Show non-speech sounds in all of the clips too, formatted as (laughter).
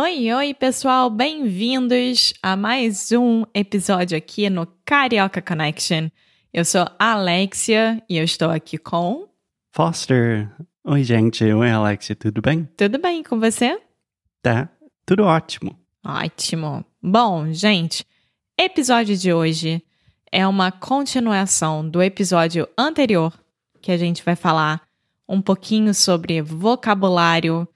Oi, oi, pessoal, bem-vindos a mais um episódio aqui no Carioca Connection. Eu sou a Alexia e eu estou aqui com. Foster. Oi, gente. Oi, Alexia. Tudo bem? Tudo bem com você? Tá. Tudo ótimo. Ótimo. Bom, gente, episódio de hoje é uma continuação do episódio anterior, que a gente vai falar um pouquinho sobre vocabulário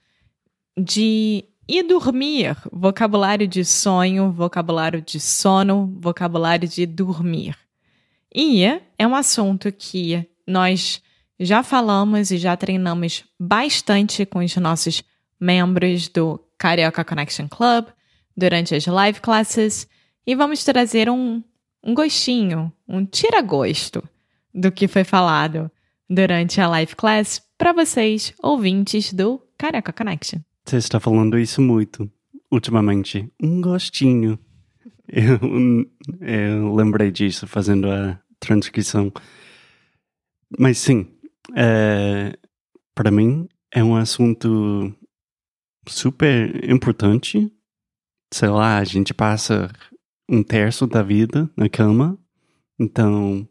de ir dormir, vocabulário de sonho, vocabulário de sono, vocabulário de dormir. E é um assunto que nós já falamos e já treinamos bastante com os nossos membros do Carioca Connection Club durante as live classes e vamos trazer um, um gostinho, um tira-gosto do que foi falado durante a live class para vocês, ouvintes do Carioca Connection. Você está falando isso muito ultimamente. Um gostinho. Eu, eu lembrei disso fazendo a transcrição. Mas sim, é, para mim é um assunto super importante. Sei lá, a gente passa um terço da vida na cama, então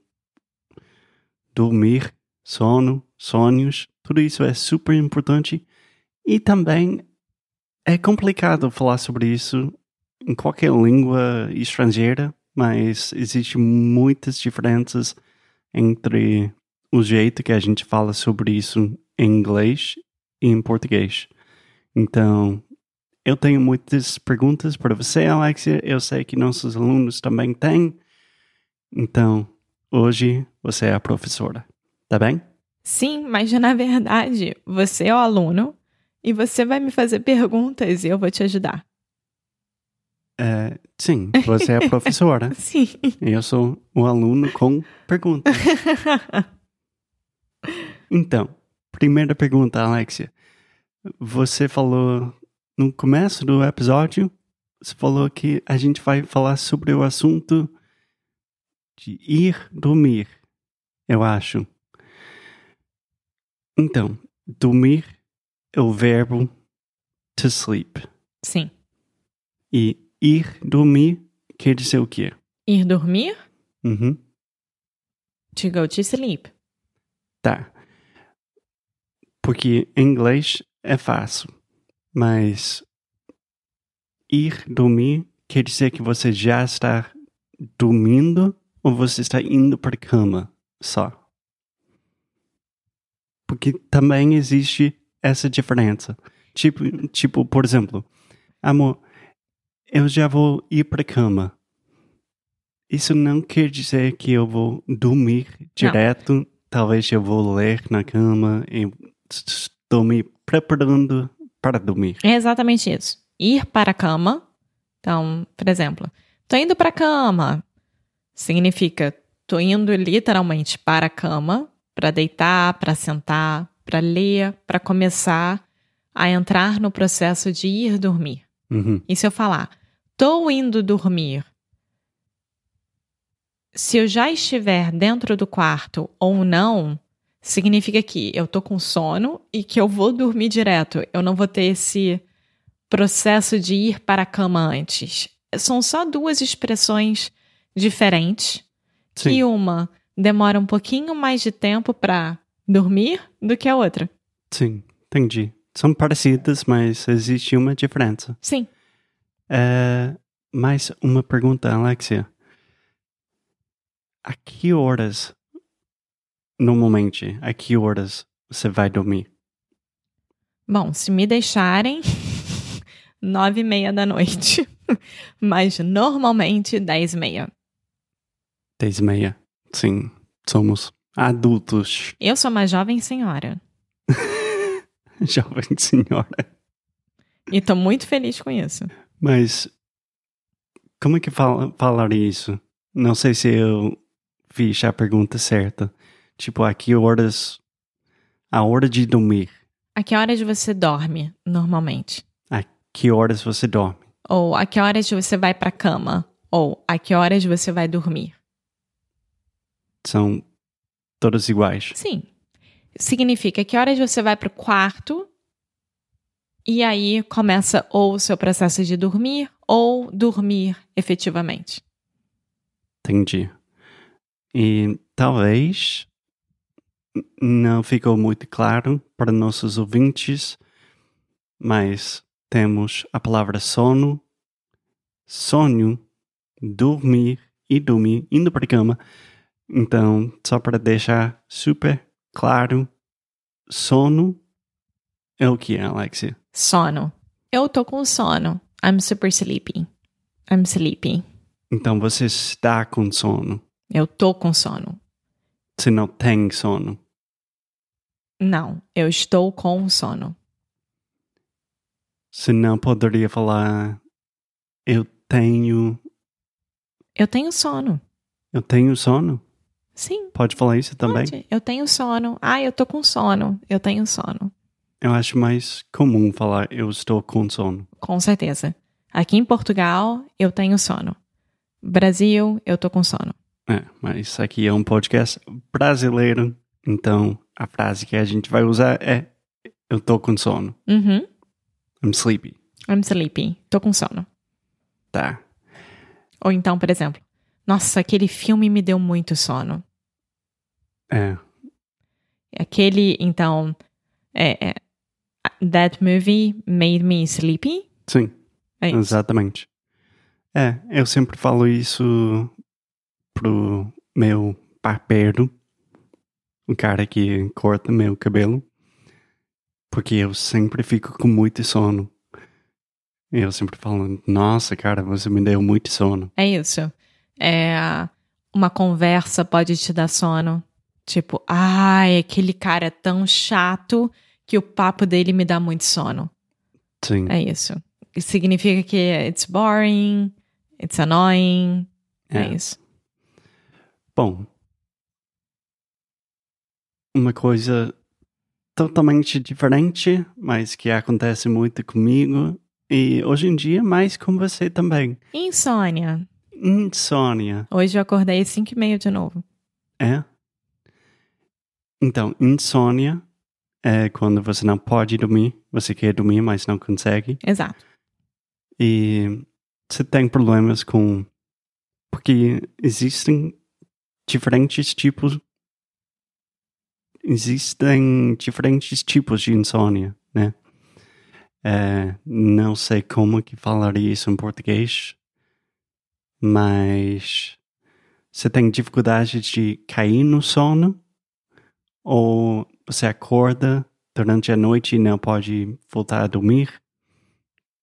dormir, sono, sonhos, tudo isso é super importante. E também é complicado falar sobre isso em qualquer língua estrangeira, mas existem muitas diferenças entre o jeito que a gente fala sobre isso em inglês e em português. Então, eu tenho muitas perguntas para você, Alexia. Eu sei que nossos alunos também têm. Então, hoje você é a professora, tá bem? Sim, mas na verdade, você é o aluno e você vai me fazer perguntas e eu vou te ajudar. É, sim, você é a professora. (laughs) sim. Eu sou o aluno com perguntas. (laughs) então, primeira pergunta, Alexia. Você falou no começo do episódio, você falou que a gente vai falar sobre o assunto de ir dormir, eu acho. Então, dormir é o verbo to sleep. Sim. E ir dormir quer dizer o quê? Ir dormir? Uhum. To go to sleep. Tá. Porque em inglês é fácil, mas ir dormir quer dizer que você já está dormindo ou você está indo para a cama só. Porque também existe essa diferença. Tipo, tipo, por exemplo, amor, eu já vou ir para a cama. Isso não quer dizer que eu vou dormir direto. Não. Talvez eu vou ler na cama e estou me preparando para dormir. É exatamente isso. Ir para a cama. Então, por exemplo, tô indo para a cama. Significa tô indo literalmente para a cama, para deitar, para sentar, para ler, para começar a entrar no processo de ir dormir. Uhum. E se eu falar, tô indo dormir, se eu já estiver dentro do quarto ou não, significa que eu tô com sono e que eu vou dormir direto. Eu não vou ter esse processo de ir para a cama antes. São só duas expressões diferentes. Sim. E uma demora um pouquinho mais de tempo para dormir do que a outra. Sim, entendi. São parecidas, mas existe uma diferença. Sim. É, mais uma pergunta, Alexia. A que horas normalmente, a que horas você vai dormir? Bom, se me deixarem, (laughs) nove e meia da noite. (laughs) Mas normalmente dez e meia. Dez e meia. Sim, somos adultos. Eu sou uma jovem senhora. (laughs) jovem senhora. E tô muito feliz com isso. Mas como é que fala, falaria isso? Não sei se eu fiz a pergunta certa. Tipo, a que horas. A hora de dormir. A que horas você dorme, normalmente? A que horas você dorme? Ou a que horas você vai pra cama? Ou a que horas você vai dormir? São todas iguais. Sim. Significa que horas você vai pro quarto e aí começa ou o seu processo de dormir ou dormir efetivamente. Entendi. E talvez não ficou muito claro para nossos ouvintes, mas temos a palavra sono, sonho, dormir e dormir, indo para a cama. Então, só para deixar super claro, sono é o que, Alexia? Sono. Eu tô com sono. I'm super sleepy. I'm sleepy. Então você está com sono. Eu tô com sono. Você não tem sono. Não, eu estou com sono. Você não poderia falar eu tenho. Eu tenho sono. Eu tenho sono? Sim. Pode falar isso também? Pode. Eu tenho sono. Ah, eu tô com sono. Eu tenho sono. Eu acho mais comum falar eu estou com sono. Com certeza. Aqui em Portugal, eu tenho sono. Brasil, eu tô com sono. É, mas aqui é um podcast brasileiro, então a frase que a gente vai usar é eu tô com sono. Uhum. I'm sleepy. I'm sleepy. Tô com sono. Tá. Ou então, por exemplo, nossa, aquele filme me deu muito sono. É. Aquele, então, é, é, that movie made me sleepy? Sim, É exatamente. É, eu sempre falo isso pro meu barbeiro, o cara que corta meu cabelo, porque eu sempre fico com muito sono. Eu sempre falo, nossa, cara, você me deu muito sono. É isso. É, uma conversa pode te dar sono. Tipo, ai, aquele cara é tão chato que o papo dele me dá muito sono. Sim. É isso. Isso significa que it's boring, it's annoying. É, É. isso. Bom, uma coisa totalmente diferente, mas que acontece muito comigo e hoje em dia mais com você também. Insônia. Insônia, Hoje eu acordei às 5 e meia de novo. é? Então, insônia é quando você não pode dormir, você quer dormir, mas não consegue. Exato. E você tem problemas com. Porque existem diferentes tipos. Existem diferentes tipos de insônia, né? É, não sei como que falaria isso em português, mas você tem dificuldade de cair no sono ou você acorda durante a noite e não pode voltar a dormir?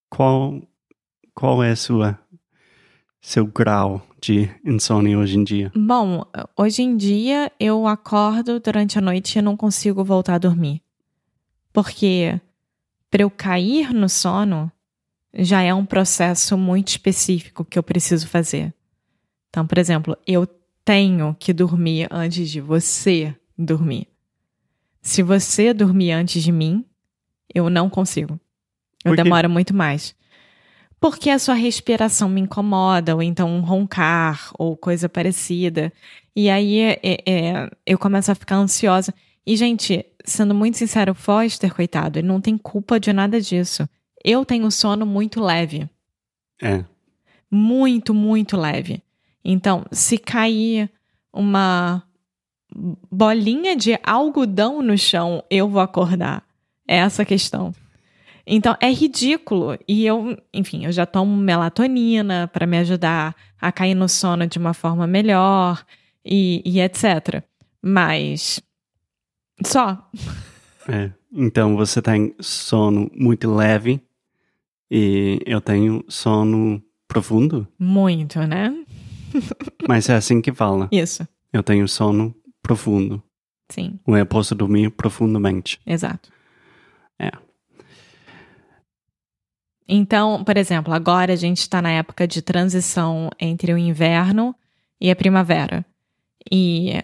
Qual qual é sua seu grau de insônia hoje em dia? Bom, hoje em dia eu acordo durante a noite e não consigo voltar a dormir. Porque para eu cair no sono já é um processo muito específico que eu preciso fazer. Então, por exemplo, eu tenho que dormir antes de você dormir. Se você dormir antes de mim, eu não consigo. Eu demoro muito mais. Porque a sua respiração me incomoda, ou então um roncar, ou coisa parecida. E aí é- é, eu começo a ficar ansiosa. E, gente, sendo muito sincero, o Foster, coitado, ele não tem culpa de nada disso. Eu tenho sono muito leve. É, Muito, muito leve. Então, se cair uma bolinha de algodão no chão, eu vou acordar. É essa a questão. Então, é ridículo. E eu, enfim, eu já tomo melatonina para me ajudar a cair no sono de uma forma melhor e, e etc. Mas. Só. É. Então você tem sono muito leve e eu tenho sono profundo. Muito, né? Mas é assim que fala. Isso. Eu tenho sono profundo. Sim, Ou eu posso dormir profundamente. exato. É. Então, por exemplo, agora a gente está na época de transição entre o inverno e a primavera. E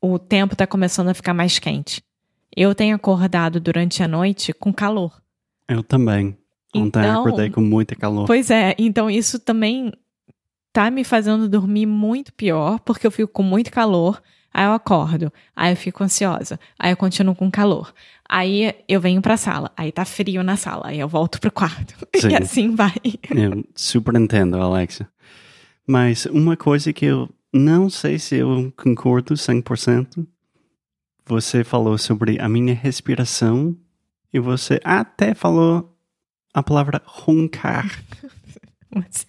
o tempo está começando a ficar mais quente. Eu tenho acordado durante a noite com calor. Eu também. Ontem Então- acordei com muita calor. Pois é, então isso também tá me fazendo dormir muito pior, porque eu fico com muito calor, aí eu acordo, aí eu fico ansiosa, aí eu continuo com calor. Aí eu venho pra sala, aí tá frio na sala, aí eu volto pro quarto. (laughs) Sim. E assim vai. (laughs) Eu super entendo, Alexa. Mas uma coisa que eu não sei se eu concordo 100%, você falou sobre a minha respiração e você até falou a palavra roncar. (laughs) Você,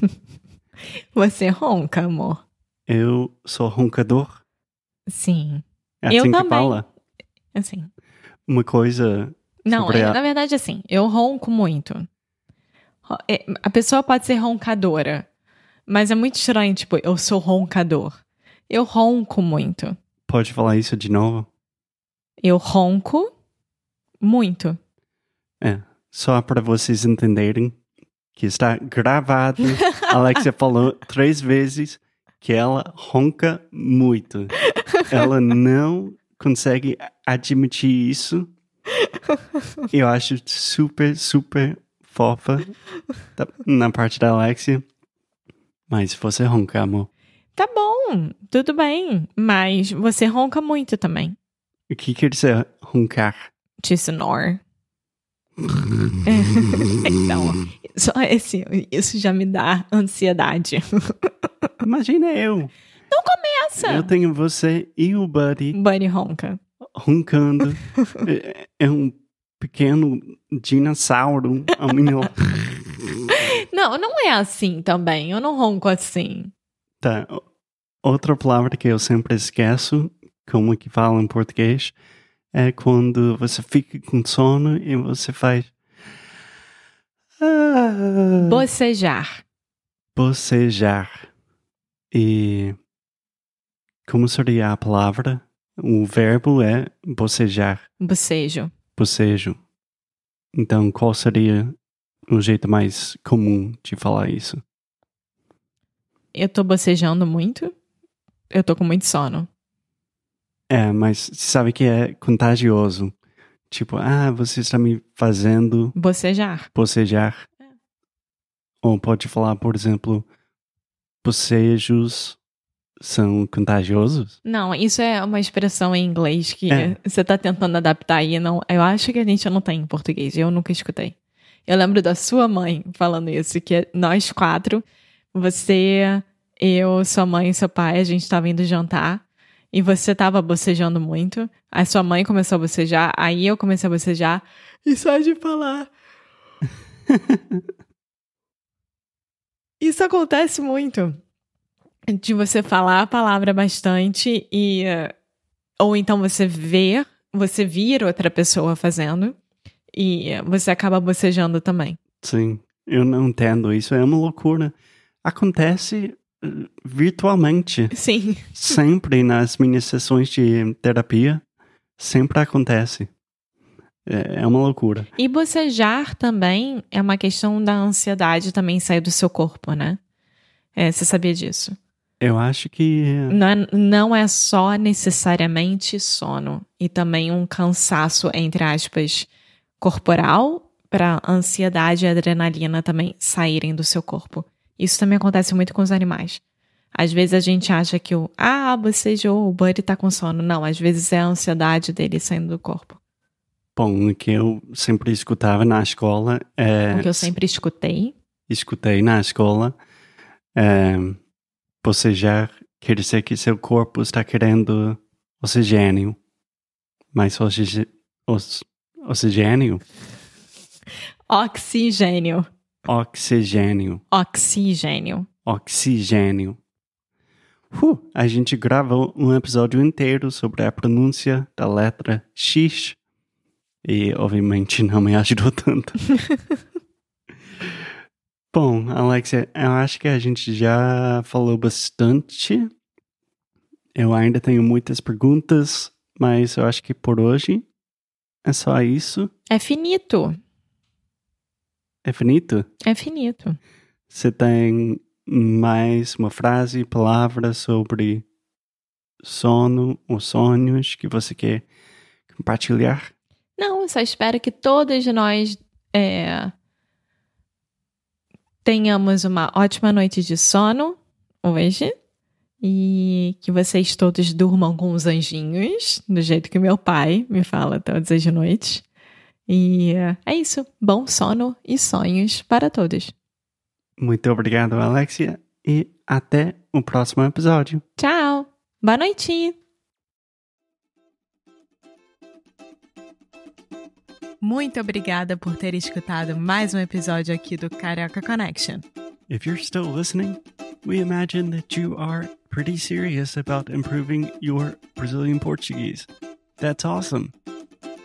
(laughs) Você ronca, amor? Eu sou roncador. Sim. É assim Eu que também. fala. Assim. Uma coisa. Não, é- a- na verdade, assim, eu ronco muito. É, A pessoa pode ser roncadora, mas é muito estranho, tipo, eu sou roncador. Eu ronco muito. Pode falar isso de novo? Eu ronco muito. É. Só para vocês entenderem que está gravado. A (laughs) Alexia falou três vezes que ela ronca muito. Ela não consegue admitir isso. Eu acho super, super fofa na parte da Alexia. Mas você ronca, amor. Tá bom, tudo bem, mas você ronca muito também. O que quer dizer roncar? To snore. (laughs) então, só esse, isso já me dá ansiedade. (laughs) Imagina eu. Essa Eu tenho você e o Buddy Bunny ronca. roncando. (laughs) é, é um pequeno dinossauro meu Não, não é assim também. Eu não ronco assim. Tá. Outra palavra que eu sempre esqueço, como que fala em português, é quando você fica com sono e você faz. Ah, Bocejar. bocejar. E. Como seria a palavra? O verbo é bocejar, Bocejo. bocejo. Então, qual seria o jeito mais comum de falar isso? Eu tô bocejando muito. Eu tô com muito sono. É, mas você sabe que é contagioso. Tipo, ah, você está me fazendo Bocejar. bocejar. Ou pode falar, por exemplo, bocejos são contagiosos? Não, isso é uma expressão em inglês que É. você tá tentando adaptar aí. Não, eu acho que a gente não tem em português. Eu nunca escutei. Eu lembro da sua mãe falando isso, que é nós quatro, você, eu, sua mãe e seu pai, a gente tava indo jantar e você tava bocejando muito. Aí sua mãe começou a bocejar, aí eu comecei a bocejar e só de falar. (laughs) Isso acontece muito. De você falar a palavra bastante e. eh, Ou então você ver, você vir outra pessoa fazendo e você acaba bocejando também. Sim, eu não entendo. Isso é uma loucura. Acontece virtualmente. Sim. Sempre nas minhas sessões de terapia. Sempre acontece. É, é uma loucura. E bocejar também é uma questão da ansiedade também sair do seu corpo, né? É, você sabia disso? Eu acho que. Não é, não é só necessariamente sono e também um cansaço, entre aspas, corporal para ansiedade e adrenalina também saírem do seu corpo. Isso também acontece muito com os animais. Às vezes a gente acha que o ah, bocejou, o Buddy tá com sono. Não, às vezes é a ansiedade dele saindo do corpo. Bom, o que eu sempre escutava na escola é. O que eu sempre escutei. escutei na escola, é, bocejar quer dizer que seu corpo está querendo oxigênio. Mas oxig... os- oxigênio? Oxigênio. Oxigênio. Oxigênio. Oxigênio. Uh, a gente gravou um episódio inteiro sobre a pronúncia da letra X e, obviamente, não me ajudou tanto. (laughs) Bom, Alexia, eu acho que a gente já falou bastante. Eu ainda tenho muitas perguntas, mas eu acho que por hoje é só isso. É finito. É finito? É finito. Você tem mais uma frase, palavra sobre sono ou sonhos que você quer compartilhar? Não, eu só espero que todas nós é, tenhamos uma ótima noite de sono hoje e que vocês todos durmam com os anjinhos, do jeito que meu pai me fala todas as noites. E é isso. Bom sono e sonhos para todos. Muito obrigado, Alexia, e até o próximo episódio. Tchau. Boa noite. Muito obrigada por ter escutado mais um episódio aqui do Carioca Connection. If you're still listening, we imagine that you are pretty serious about improving your Brazilian Portuguese. That's awesome.